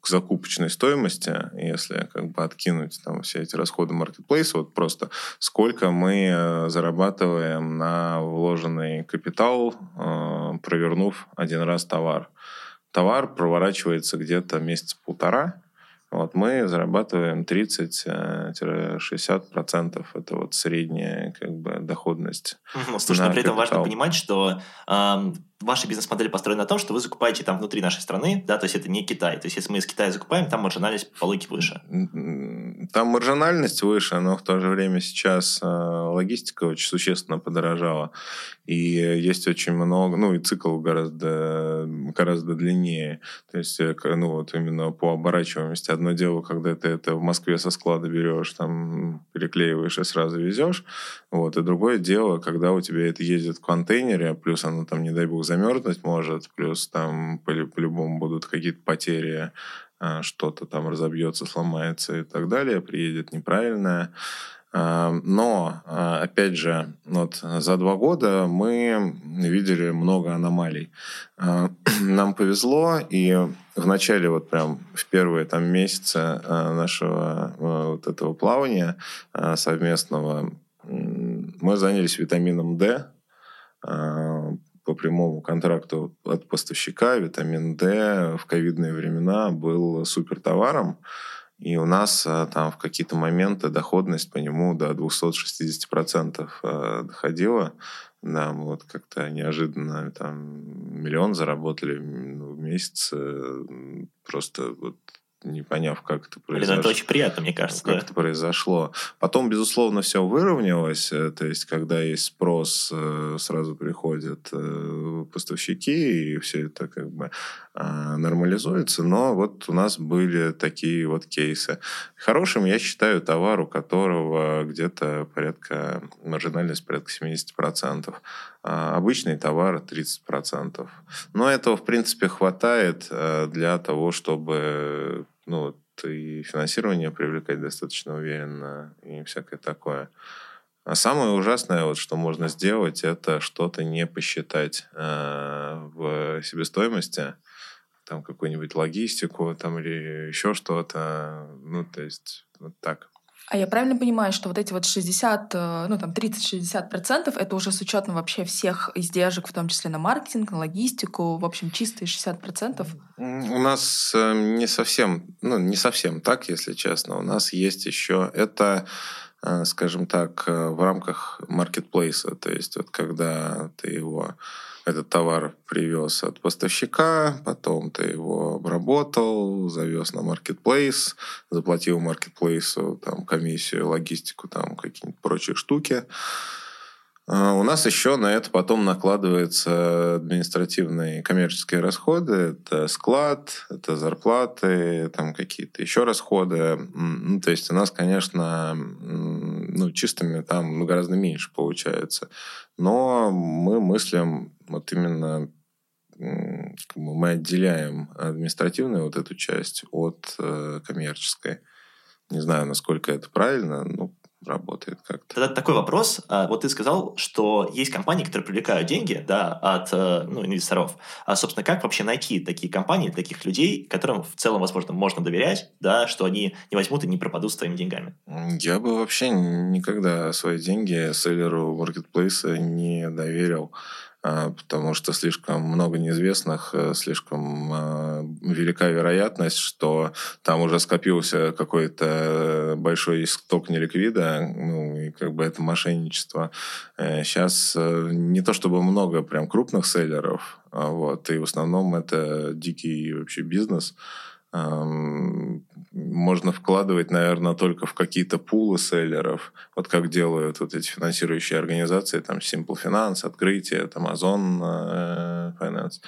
S3: к закупочной стоимости, если как бы откинуть там все эти расходы маркетплейса, вот просто сколько мы э, зарабатываем на вложенный капитал, э, провернув один раз товар. Товар проворачивается где-то месяц полтора, вот мы зарабатываем 30-60%. Это вот средняя как бы, доходность.
S1: Угу. Слушай, но при этом важно понимать, что э, ваша бизнес-модель построена на том, что вы закупаете там внутри нашей страны, да, то есть это не Китай. То есть если мы из Китая закупаем, там маржинальность по логике выше.
S3: Там маржинальность выше, но в то же время сейчас э, логистика очень существенно подорожала. И есть очень много, ну и цикл гораздо, гораздо длиннее. То есть, э, ну вот именно по оборачиваемости. Одно дело, когда ты это в Москве со склада берешь, там переклеиваешь и сразу везешь. Вот. И другое дело, когда у тебя это ездит в контейнере, плюс оно там, не дай бог, замерзнуть может, плюс там по-любому будут какие-то потери, а, что-то там разобьется, сломается и так далее, приедет неправильное. А, но, а, опять же, вот за два года мы видели много аномалий. Нам повезло, и в начале, вот прям в первые там месяцы нашего вот этого плавания совместного мы занялись витамином D, по прямому контракту от поставщика витамин D в ковидные времена был супер товаром. И у нас а, там в какие-то моменты доходность по нему до 260% а, доходила. Да, мы вот как-то неожиданно там миллион заработали в месяц. Э, просто вот не поняв, как это произошло.
S1: Блин, это очень приятно, мне кажется.
S3: Как
S1: да.
S3: это произошло. Потом, безусловно, все выровнялось. Э, то есть, когда есть спрос, э, сразу приходят э, поставщики, и все это как бы а, нормализуется. Но вот у нас были такие вот кейсы. Хорошим я считаю товар, у которого где-то порядка, маржинальность порядка 70%. А обычный товар 30%. Но этого, в принципе, хватает для того, чтобы ну, и финансирование привлекать достаточно уверенно и всякое такое. А самое ужасное, вот, что можно сделать, это что-то не посчитать э, в себестоимости, там какую-нибудь логистику там, или еще что-то. Ну, то есть вот так.
S2: А я правильно понимаю, что вот эти вот 60, э, ну там 30-60 процентов, это уже с учетом вообще всех издержек, в том числе на маркетинг, на логистику, в общем, чистые 60 процентов?
S3: У нас э, не совсем, ну не совсем так, если честно. У нас есть еще это э, скажем так, в рамках маркетплейса. То есть вот когда ты его этот товар привез от поставщика, потом ты его обработал, завез на маркетплейс, заплатил маркетплейсу там, комиссию, логистику, там какие-нибудь прочие штуки. А у нас еще на это потом накладываются административные коммерческие расходы. Это склад, это зарплаты, там какие-то еще расходы. Ну, то есть у нас, конечно, ну, чистыми там ну, гораздо меньше получается. Но мы мыслим вот именно мы отделяем административную вот эту часть от э, коммерческой. Не знаю, насколько это правильно, но работает как-то.
S1: Тогда такой вопрос. А, вот ты сказал, что есть компании, которые привлекают деньги да, от э, ну, инвесторов. А, собственно, как вообще найти такие компании, таких людей, которым в целом, возможно, можно доверять, да, что они не возьмут и не пропадут с твоими деньгами?
S3: Я бы вообще никогда свои деньги селлеру маркетплейса не доверил. А, потому что слишком много неизвестных, э, слишком а, велика вероятность, что там уже скопился какой-то большой исток неликвида, ну, и как бы это мошенничество. Сейчас э, не то чтобы много прям крупных селлеров, а вот, и в основном это дикий вообще бизнес, можно вкладывать, наверное, только в какие-то пулы селлеров, вот как делают вот эти финансирующие организации, там Simple Finance, Открытие, там Amazon э, Finance.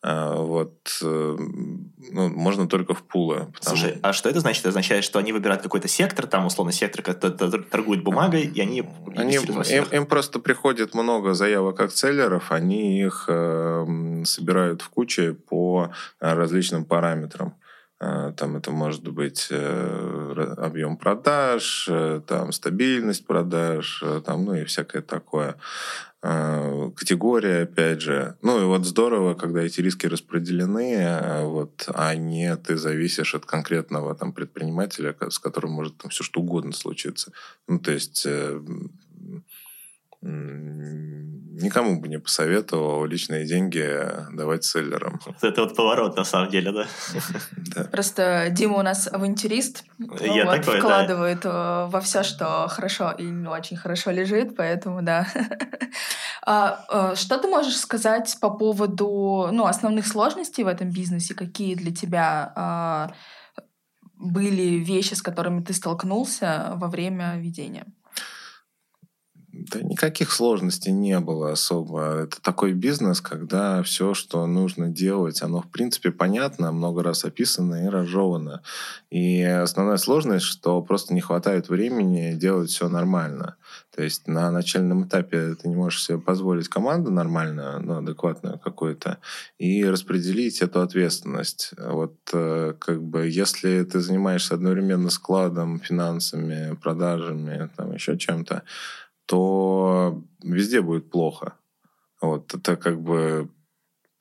S3: А, вот, э, ну, можно только в пулы.
S1: Потому... Слушай, а что это значит? Это означает, что они выбирают какой-то сектор, там, условно, сектор, который торгует бумагой, и они...
S3: они им, им просто приходит много заявок от селлеров, они их э, собирают в куче по различным параметрам. А, там это может быть э, объем продаж, э, там стабильность продаж, э, там, ну и всякое такое. э, категория, опять же. Ну и вот здорово, когда эти риски распределены, э, вот, а не ты зависишь от конкретного там предпринимателя, с которым может там все что угодно случиться. Ну то есть э, никому бы не посоветовал личные деньги давать селлерам.
S1: Это вот поворот, на самом деле, да?
S2: Просто Дима у нас авантюрист. Я такой, вкладывает да. во все, что хорошо и не очень хорошо лежит, поэтому да. а, а, что ты можешь сказать по поводу ну, основных сложностей в этом бизнесе? Какие для тебя а, были вещи, с которыми ты столкнулся во время ведения?
S3: Да никаких сложностей не было особо. Это такой бизнес, когда все, что нужно делать, оно в принципе понятно, много раз описано и разжевано. И основная сложность, что просто не хватает времени делать все нормально. То есть на начальном этапе ты не можешь себе позволить команду нормально, ну, адекватную какую-то, и распределить эту ответственность. Вот э, как бы если ты занимаешься одновременно складом, финансами, продажами, там еще чем-то, то везде будет плохо. Вот это как бы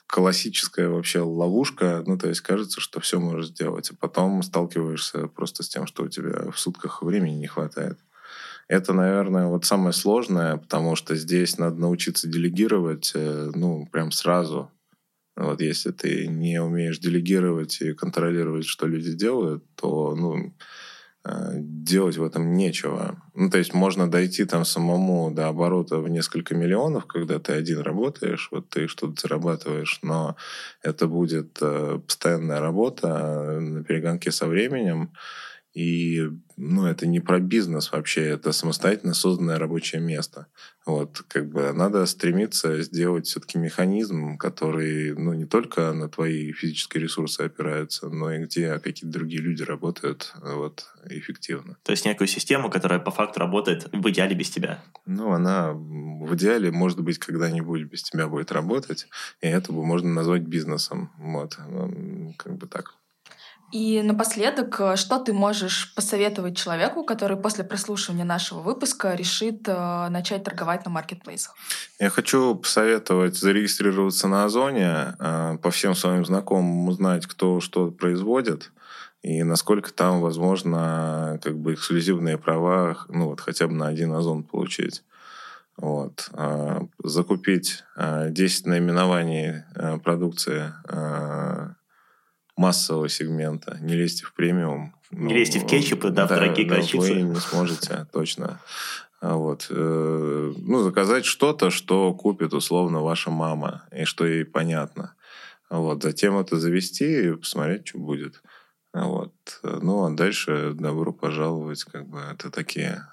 S3: классическая вообще ловушка. Ну, то есть кажется, что все можешь сделать, а потом сталкиваешься просто с тем, что у тебя в сутках времени не хватает. Это, наверное, вот самое сложное, потому что здесь надо научиться делегировать, э, ну, прям сразу. Вот если ты не умеешь делегировать и контролировать, что люди делают, то, ну, делать в этом нечего. Ну, то есть можно дойти там самому до оборота в несколько миллионов, когда ты один работаешь, вот ты что-то зарабатываешь, но это будет э, постоянная работа на перегонке со временем, и ну, это не про бизнес вообще, это самостоятельно созданное рабочее место. Вот, как бы надо стремиться сделать все-таки механизм, который, ну, не только на твои физические ресурсы опирается, но и где какие-то другие люди работают вот, эффективно.
S1: То есть некую систему, которая по факту работает в идеале без тебя.
S3: Ну, она в идеале, может быть, когда-нибудь без тебя будет работать, и это можно назвать бизнесом. Вот, как бы так.
S2: И напоследок, э, что ты можешь посоветовать человеку, который после прослушивания нашего выпуска решит э, начать торговать на маркетплейсах?
S3: Я хочу посоветовать зарегистрироваться на Озоне, э, по всем своим знакомым узнать, кто что производит, и насколько там возможно как бы эксклюзивные права, ну вот хотя бы на один Озон получить. Вот. Закупить 10 наименований продукции массового сегмента. Не лезьте в премиум.
S1: Не ну, лезьте в кетчупы, да, да в дорогие да,
S3: Вы не сможете, точно. А вот. Э, ну, заказать что-то, что купит условно ваша мама, и что ей понятно. Вот. Затем это завести и посмотреть, что будет. Вот. Ну, а дальше добро пожаловать. Как бы это такие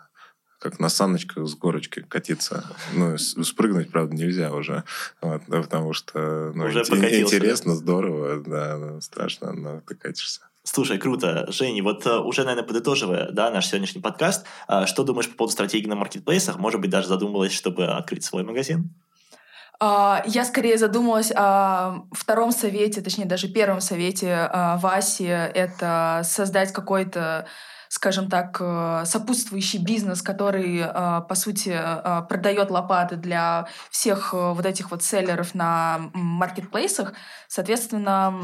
S3: как на саночках с горочки катиться. Ну, спрыгнуть, правда, нельзя уже, вот, да, потому что ну, уже интересно, здорово, да, страшно, но ты катишься.
S1: Слушай, круто. Жень, вот uh, уже, наверное, подытоживая да, наш сегодняшний подкаст, uh, что думаешь по поводу стратегии на маркетплейсах? Может быть, даже задумывалась, чтобы открыть свой магазин?
S2: Uh, я скорее задумалась о втором совете, точнее, даже первом совете Васи. Это создать какой-то скажем так, э, сопутствующий бизнес, который, э, по сути, э, продает лопаты для всех вот этих вот селлеров на маркетплейсах. Соответственно,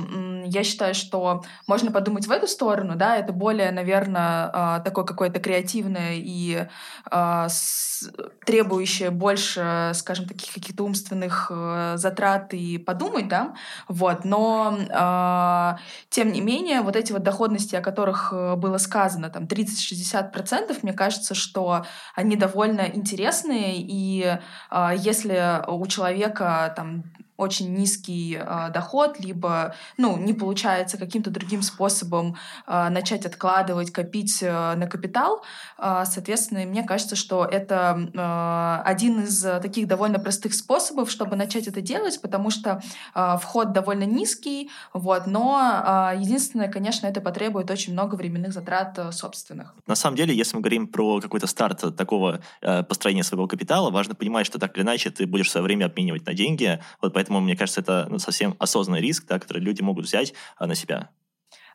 S2: я считаю, что можно подумать в эту сторону, да, это более, наверное, такое какое-то креативное и требующее больше, скажем, таких каких-то умственных затрат и подумать, да, вот, но тем не менее, вот эти вот доходности, о которых было сказано, там, 30-60%, мне кажется, что они довольно интересные, и э, если у человека там очень низкий э, доход, либо ну, не получается каким-то другим способом э, начать откладывать, копить э, на капитал. Э, соответственно, мне кажется, что это э, один из таких довольно простых способов, чтобы начать это делать, потому что э, вход довольно низкий, вот, но э, единственное, конечно, это потребует очень много временных затрат э, собственных.
S1: На самом деле, если мы говорим про какой-то старт такого э, построения своего капитала, важно понимать, что так или иначе ты будешь свое время обменивать на деньги, вот поэтому Поэтому, мне кажется, это ну, совсем осознанный риск, да, который люди могут взять а, на себя.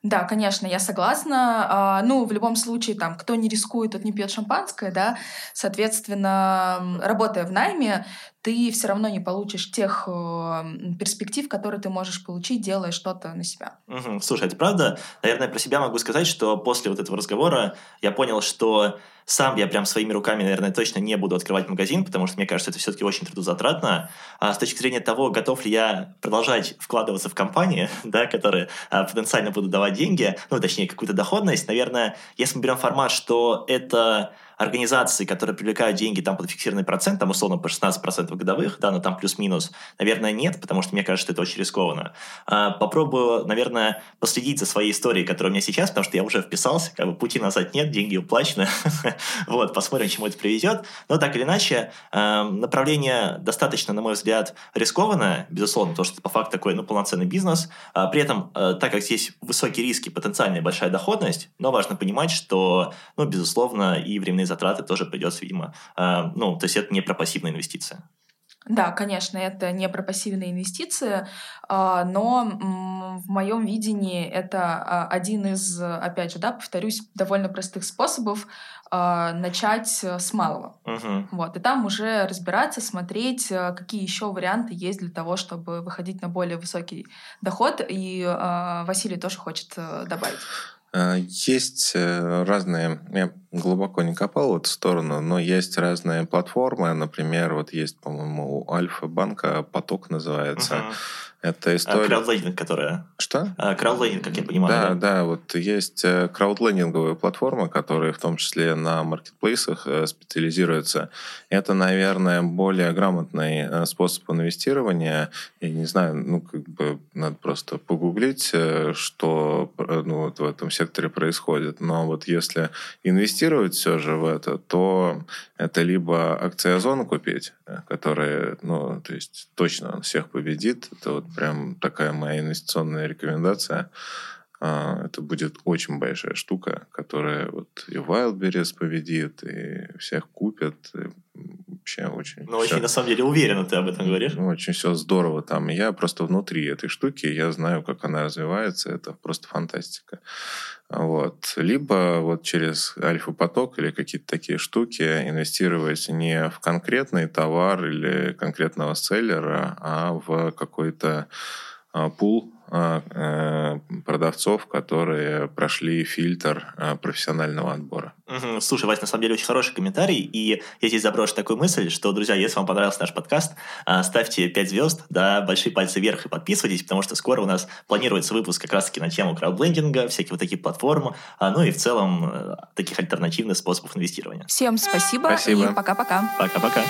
S2: Да, конечно, я согласна. А, ну, в любом случае, там, кто не рискует, тот не пьет шампанское, да. Соответственно, работая в найме, ты все равно не получишь тех э, перспектив, которые ты можешь получить, делая что-то на себя.
S1: Угу. Слушай, это правда? Наверное, про себя могу сказать, что после вот этого разговора я понял, что сам я прям своими руками, наверное, точно не буду открывать магазин, потому что мне кажется, это все-таки очень трудозатратно. А с точки зрения того, готов ли я продолжать вкладываться в компании, да, которые а, потенциально будут давать деньги, ну, точнее, какую-то доходность, наверное, если мы берем формат, что это организации, которые привлекают деньги там под фиксированный процент, там условно по 16% годовых, да, но там плюс-минус, наверное, нет, потому что мне кажется, что это очень рискованно. А, попробую, наверное, последить за своей историей, которая у меня сейчас, потому что я уже вписался, как бы пути назад нет, деньги уплачены. вот, посмотрим, чему это приведет. Но так или иначе, а, направление достаточно, на мой взгляд, рискованное, безусловно, потому что по факту такой, ну, полноценный бизнес. А, при этом, так как здесь высокие риски, потенциальная большая доходность, но важно понимать, что, ну, безусловно, и временные дополнительные затраты тоже придется, видимо, э, ну, то есть это не про пассивные инвестиции.
S2: Да, конечно, это не про пассивные инвестиции, а, но в моем видении это а, один из, опять же, да, повторюсь, довольно простых способов а, начать с малого.
S1: Угу.
S2: Вот, и там уже разбираться, смотреть, какие еще варианты есть для того, чтобы выходить на более высокий доход. И Василий тоже хочет э, добавить.
S3: Э, есть э, разные, я глубоко не копал в эту сторону, но есть разные платформы. Например, вот есть, по-моему, у Альфа-банка «Поток» называется. Uh-huh это а, история...
S1: Краудлендинг, которая...
S3: Что?
S1: А, краудлендинг, как я понимаю.
S3: Да, да, да, вот есть э, краудлендинговые платформы, которые в том числе на маркетплейсах э, специализируются. Это, наверное, более грамотный э, способ инвестирования. Я не знаю, ну, как бы надо просто погуглить, что ну, вот в этом секторе происходит. Но вот если инвестировать все же в это, то это либо акция Озона купить, которая, ну, то есть точно всех победит. Это вот прям такая моя инвестиционная рекомендация. А, это будет очень большая штука, которая вот и Wildberries победит, и всех купят. И вообще очень...
S1: Ну, очень, на самом деле, уверенно ты об этом говоришь.
S3: Ну, очень все здорово там. Я просто внутри этой штуки, я знаю, как она развивается. Это просто фантастика. Вот. Либо вот через альфа-поток или какие-то такие штуки инвестировать не в конкретный товар или конкретного селлера, а в какой-то а, пул продавцов, которые прошли фильтр а, профессионального отбора.
S1: Угу. Слушай, Вась, на самом деле очень хороший комментарий, и я здесь заброшу такую мысль, что, друзья, если вам понравился наш подкаст, а, ставьте 5 звезд, да, большие пальцы вверх и подписывайтесь, потому что скоро у нас планируется выпуск как раз-таки на тему краудлендинга, всякие вот такие платформы, ну и в целом э, таких альтернативных способов инвестирования.
S2: Всем спасибо, спасибо. и пока-пока.
S1: Пока-пока.